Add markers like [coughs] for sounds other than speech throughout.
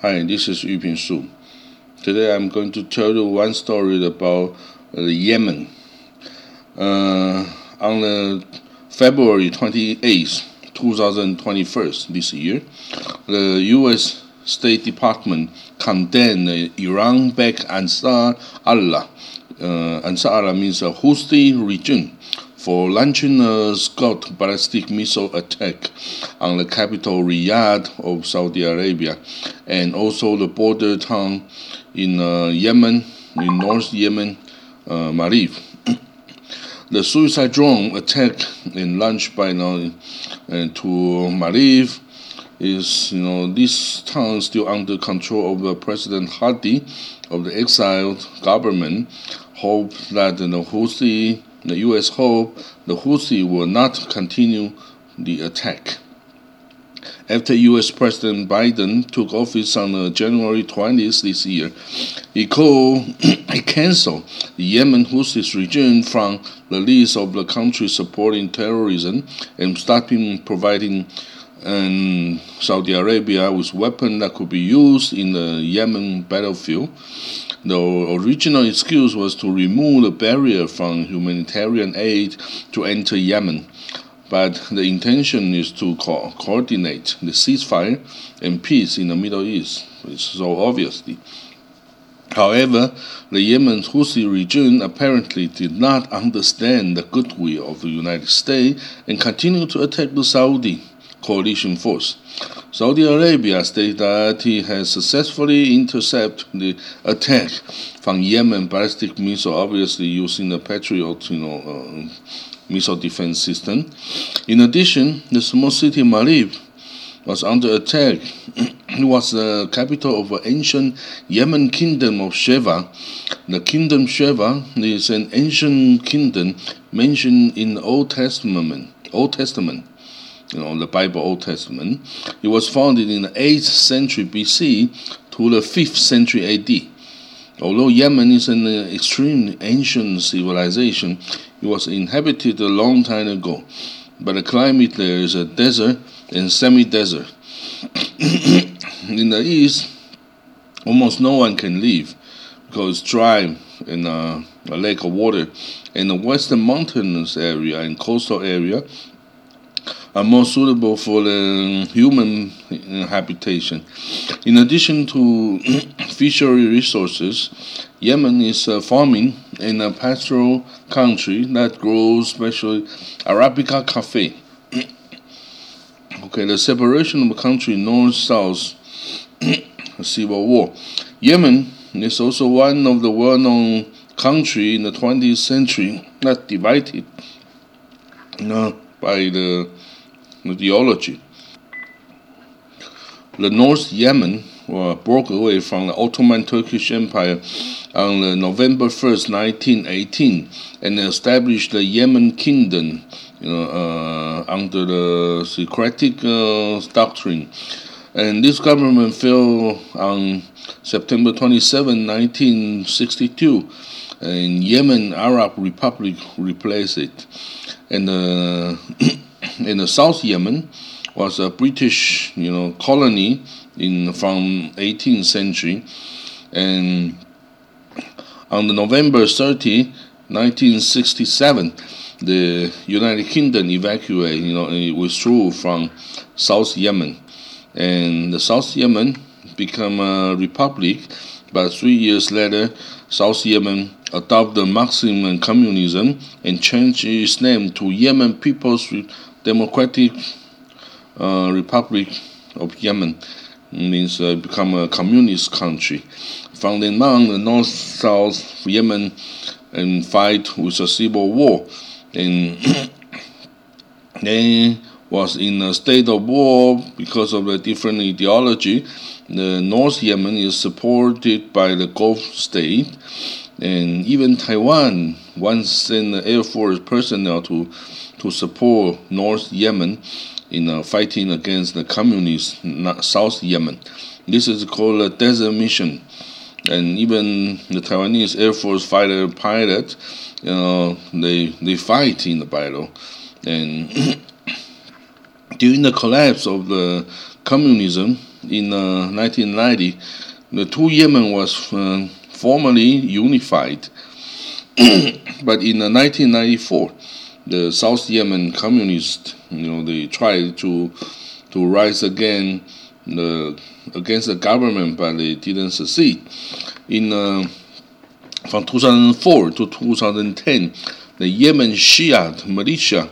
Hi, this is Yu Ping Su. Today I'm going to tell you one story about uh, Yemen. Uh, on the February 28th, 2021, this year, the U.S. State Department condemned the Iran-backed Ansar Allah. Uh, Ansar Allah means a Houthi region for launching a Scud ballistic missile attack on the capital Riyadh of Saudi Arabia and also the border town in uh, Yemen, in North Yemen, uh, Marib. [clears throat] the suicide drone attack and launched by now uh, to Marib is you know this town is still under control of the President Hadi of the exiled government. Hope that the Houthi the U.S. hope the Houthi will not continue the attack. After U.S. President Biden took office on uh, January 20th this year, he called [clears throat] he canceled the Yemen Houthi regime from the list of the countries supporting terrorism and stopping providing um, Saudi Arabia with weapons that could be used in the Yemen battlefield. The original excuse was to remove the barrier from humanitarian aid to enter Yemen, but the intention is to co- coordinate the ceasefire and peace in the Middle East. So obviously. However, the Yemen Houthi region apparently did not understand the goodwill of the United States and continued to attack the Saudi coalition force. Saudi Arabia stated that it has successfully intercepted the attack from Yemen ballistic missile, obviously using the Patriot, you know, uh, missile defense system. In addition, the small city Marib was under attack. [clears throat] it was the capital of ancient Yemen kingdom of Sheba. The kingdom Sheba is an ancient kingdom mentioned in the Old Testament. Old Testament you know, the Bible Old Testament. It was founded in the 8th century BC to the 5th century AD. Although Yemen is an extremely ancient civilization, it was inhabited a long time ago, but the climate there is a desert and semi-desert. [coughs] in the east, almost no one can live because it's dry and uh, a lake of water. In the western mountainous area and coastal area, are more suitable for the human habitation. In addition to [clears throat] fishery resources, Yemen is a farming and a pastoral country that grows especially Arabica coffee. [clears throat] okay, the separation of the country north-south, [clears throat] civil war. Yemen is also one of the well-known country in the 20th century that divided uh, by the theology. The North Yemen uh, broke away from the Ottoman Turkish Empire on November 1st, 1918, and established the Yemen Kingdom you know, uh, under the Socratic uh, doctrine. And this government fell on September 27, 1962, and Yemen Arab Republic replaced it. And uh, [clears throat] [coughs] in the South Yemen was a British, you know, colony in from 18th century, and on the November 30, 1967, the United Kingdom evacuated, you know, withdrew from South Yemen, and the South Yemen became a republic. But three years later, South Yemen adopted Marxism and communism and changed its name to Yemen People's Democratic uh, Republic of Yemen means uh, become a communist country. From then on, the North South Yemen and fight with a civil war, and [coughs] then was in a state of war because of the different ideology. The North Yemen is supported by the Gulf state, and even Taiwan once sent the Air Force personnel to to support North Yemen in uh, fighting against the communist South Yemen. This is called a desert mission. And even the Taiwanese Air Force fighter pilot, you know, they, they fight in the battle. And [clears throat] during the collapse of the communism in 1990, uh, the two Yemen was uh, formally unified. [clears throat] but in 1994, the South Yemen communists, you know, they tried to to rise again the, against the government, but they didn't succeed. In uh, from 2004 to 2010, the Yemen Shia militia,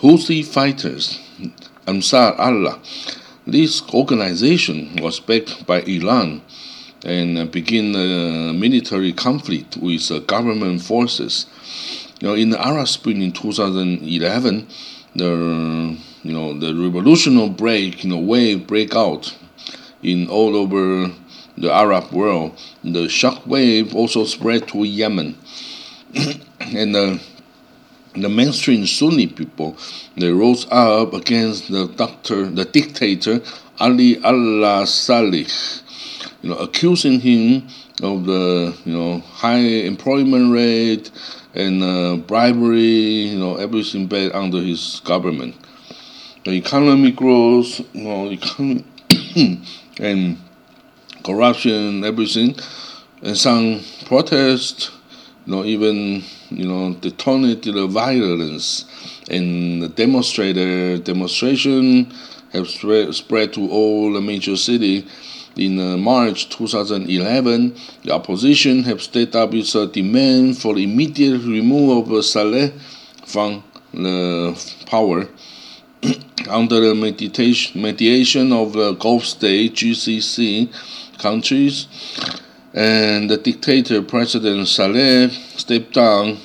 Houthi fighters, Ansar Allah, this organization was backed by Iran and began a military conflict with government forces. You know, in the Arab Spring in 2011, the you know the revolutionary break, you know, wave break out in all over the Arab world. The shock wave also spread to Yemen, [clears throat] and the the mainstream Sunni people they rose up against the doctor, the dictator Ali Abdullah Saleh, you know, accusing him of the you know high employment rate and uh, bribery, you know, everything bad under his government. The economy grows, you know, econ- [coughs] and corruption, everything, and some protests, you know, even you know, detonated the violence, and the demonstrator demonstration have spread, spread to all the major city. In uh, March 2011, the opposition have stated up its uh, demand for the immediate removal of Saleh from the power [clears throat] under the mediation of the Gulf State GCC countries and the dictator President Saleh stepped down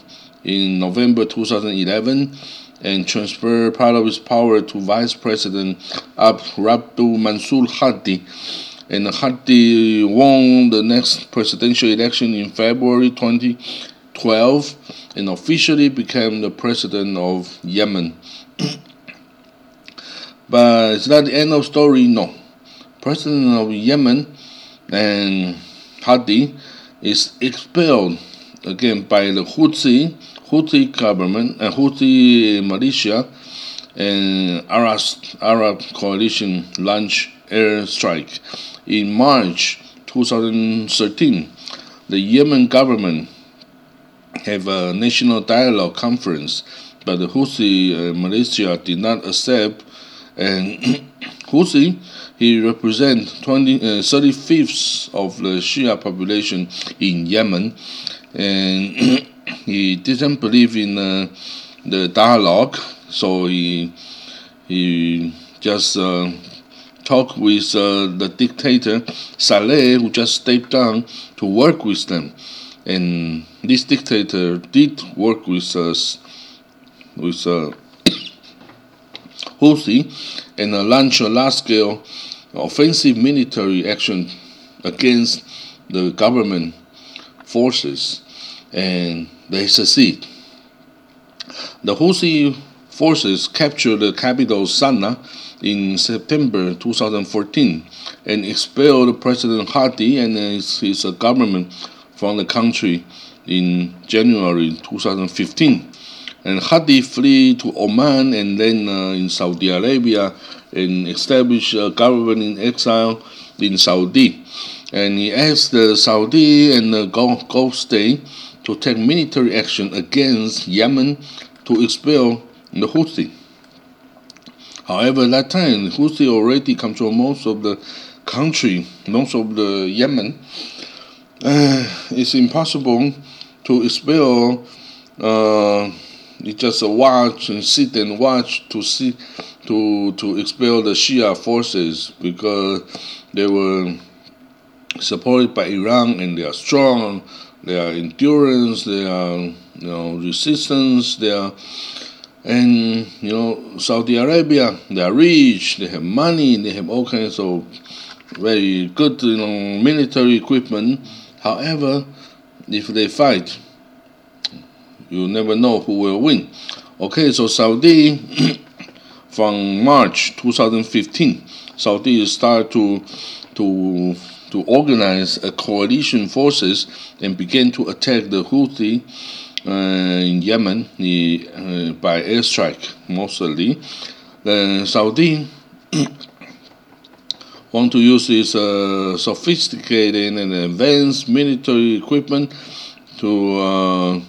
in November 2011 and transferred part of his power to Vice President Abdul Mansur Hadi. And Hadi won the next presidential election in February 2012 and officially became the president of Yemen. [clears throat] but it's not the end of story, no. President of Yemen and Hadi is expelled again by the Houthi, Houthi government and Houthi militia, and Arab, Arab coalition launched airstrike in March 2013. The Yemen government have a national dialogue conference, but the Houthi uh, militia did not accept, and [coughs] Houthi he represents 20, uh, 35th of the Shia population in Yemen, and [coughs] he didn't believe in uh, the dialogue, so he he just uh, talked with uh, the dictator Saleh, who just stepped down to work with them, and this dictator did work with us with uh, [coughs] Houthi and uh, launch a large-scale offensive military action against the government forces, and they succeed. The Houthi forces captured the capital Sana'a in September 2014 and expelled President Hadi and his, his government from the country in January 2015. And Hadi fled to Oman and then uh, in Saudi Arabia and established a government in exile in Saudi. And he asked the Saudi and the Gulf, Gulf state to take military action against Yemen to expel the Houthi. However, at that time, Houthi already control most of the country, most of the Yemen. Uh, it's impossible to expel uh, you just watch and sit and watch to see to to expel the Shia forces because they were supported by Iran and they are strong, they are endurance, they are you know resistance, they are and you know Saudi Arabia they are rich, they have money, they have all kinds of very good you know military equipment. However, if they fight you never know who will win. Okay, so Saudi [coughs] from March 2015, Saudi started to to to organize a coalition forces and began to attack the Houthi in Yemen uh, by airstrike mostly. The Saudi [coughs] want to use this uh, sophisticated and advanced military equipment to uh,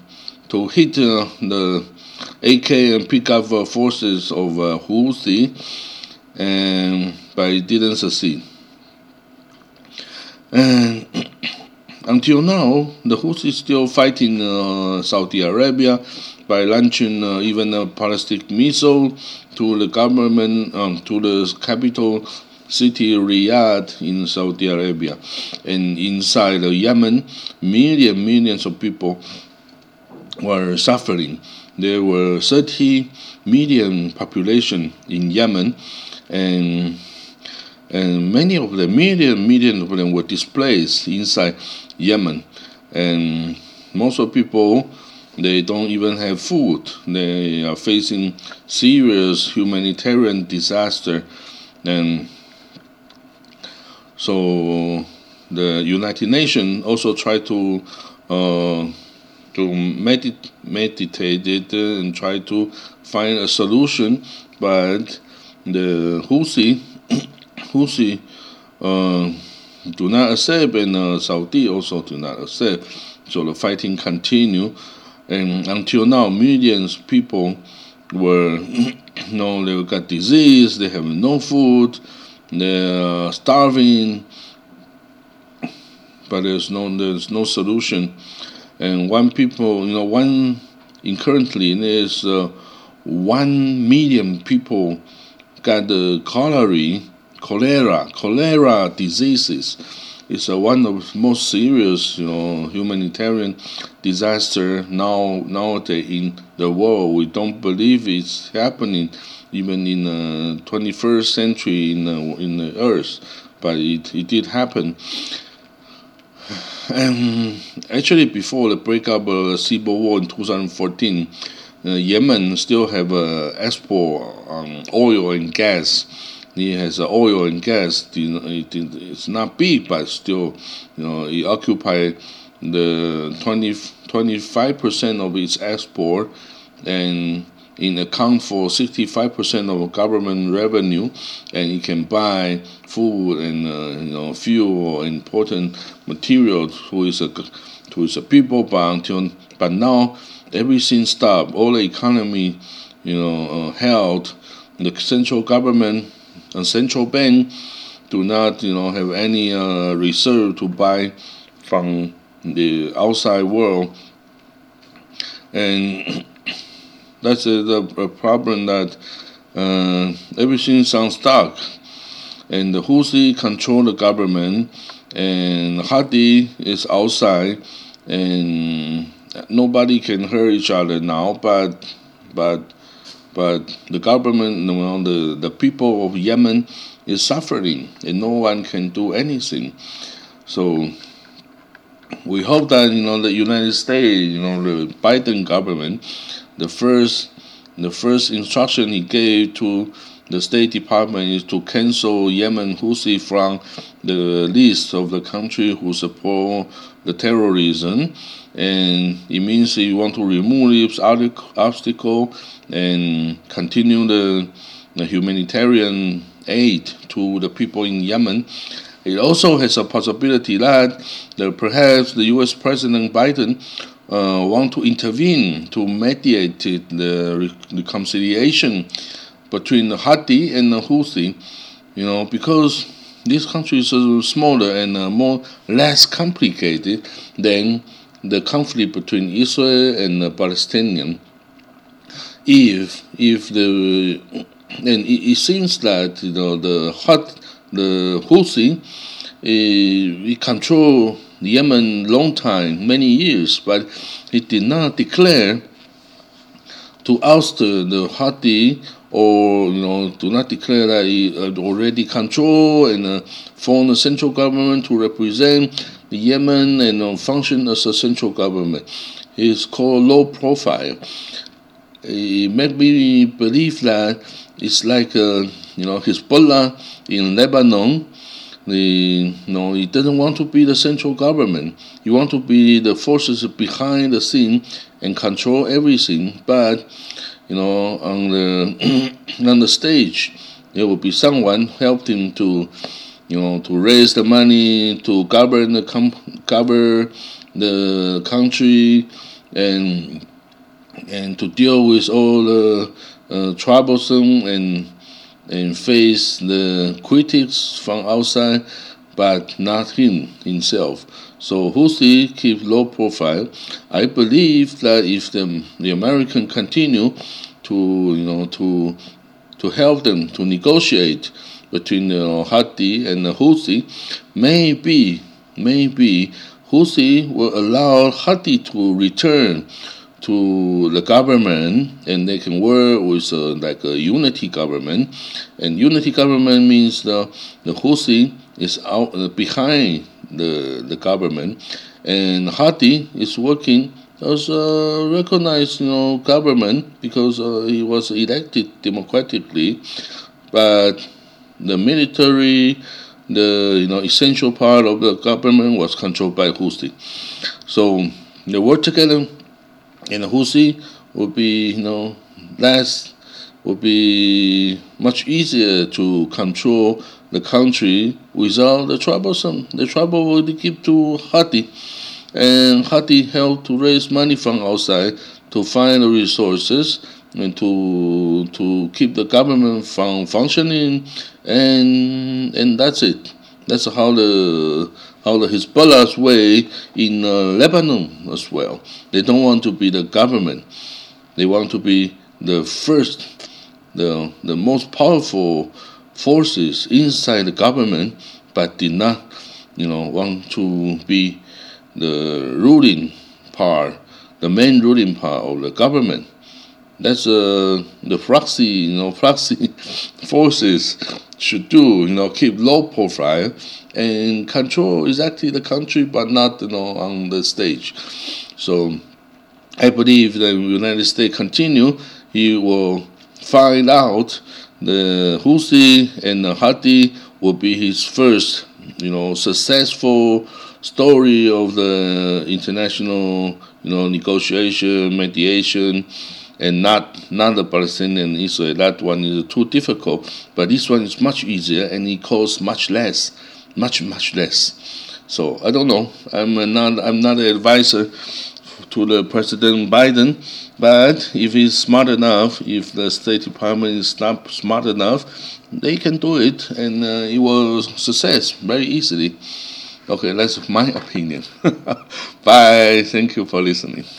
to hit uh, the AK and pickup forces of uh, Houthi, and but it didn't succeed. And [coughs] until now, the Houthi is still fighting uh, Saudi Arabia by launching uh, even a ballistic missile to the government, um, to the capital city Riyadh in Saudi Arabia. And inside Yemen, millions, millions of people were suffering. There were 30 million population in Yemen, and and many of them, million, million of them were displaced inside Yemen, and most of people they don't even have food. They are facing serious humanitarian disaster, and so the United Nations also try to uh, to medit- meditate it and try to find a solution, but the Houthi Houthi uh, do not accept, and uh, Saudi also do not accept. So the fighting continue, and until now, millions of people were, [clears throat] you know, they got disease, they have no food, they're starving, but there's no there's no solution. And one people, you know, one in currently there's uh, one million people got the cholera, cholera, cholera diseases. is uh, one of the most serious, you know, humanitarian disaster now nowadays in the world. We don't believe it's happening even in the 21st century in the, in the earth, but it, it did happen. And [sighs] actually, before the breakup of the civil war in 2014, uh, Yemen still have uh, export um, oil and gas. It has uh, oil and gas. It's not big, but still, you know, it occupies the 20, 25% of its export and in account for 65% of government revenue, and it can buy food and uh, you know fuel or important materials to its to its people. But until but now everything stopped. All the economy, you know, uh, held. The central government and central bank do not, you know, have any uh, reserve to buy from the outside world, and [coughs] that's a, the problem that uh, everything sounds stuck. And the control the government, and Hadi is outside, and nobody can hurt each other now. But but but the government, know, the the people of Yemen is suffering, and no one can do anything. So we hope that you know the United States, you know, the Biden government the first the first instruction he gave to the State Department is to cancel Yemen Houthi from the list of the country who support the terrorism, and it means you want to remove this obstacle and continue the, the humanitarian aid to the people in Yemen. It also has a possibility that, that perhaps the U.S. President Biden uh, want to intervene to mediate the reconciliation between the Hadi and the Houthi, you know, because these countries are smaller and uh, more less complicated than the conflict between Israel and the Palestinian. If if the and it, it seems that you know the Hut the Houthi, we control Yemen long time, many years, but he did not declare to oust the Hadi or you know do not declare that he already control and uh, form a central government to represent the Yemen and uh, function as a central government. It's called low profile. It made me believe that it's like uh, you know Hezbollah in Lebanon the you know he doesn't want to be the central government. He want to be the forces behind the scene and control everything. But you know on the [clears throat] on the stage, there will be someone helped him to you know, to raise the money to govern the com- cover the country and and to deal with all the uh, troublesome and and face the critics from outside, but not him himself. So Houthi keep low profile. I believe that if the the American continue to you know to to help them to negotiate between the you Hadi and the Houthi, maybe maybe Houthi will allow Hadi to return to the government and they can work with uh, like a unity government and unity government means the the Houthi is out uh, behind the the government. And Hadi is working as a recognized you know government because uh, he was elected democratically. But the military the you know essential part of the government was controlled by Houthi. So they work together and Houthi would be, you know, less would be much easier to control the country without the troublesome. The trouble would keep to Hadi, and Hadi helped to raise money from outside to find the resources and to to keep the government from functioning, and and that's it. That's how the how the Hezbollah's way in uh, Lebanon as well. They don't want to be the government. They want to be the first, the the most powerful forces inside the government, but did not, you know, want to be the ruling part, the main ruling part of the government. That's uh, the proxy, you know, [laughs] proxy forces should do, you know, keep low profile and control exactly the country, but not, you know, on the stage. So I believe that the United States continue, he will find out the Houthi and the Hadi will be his first, you know, successful story of the international, you know, negotiation, mediation and not not the Palestinian Israel. That one is too difficult, but this one is much easier and it costs much less, much much less. So I don't know. I'm not I'm not an advisor to the President Biden, but if he's smart enough, if the State Department is not smart enough, they can do it and uh, it will success very easily. Okay, that's my opinion. [laughs] Bye. Thank you for listening.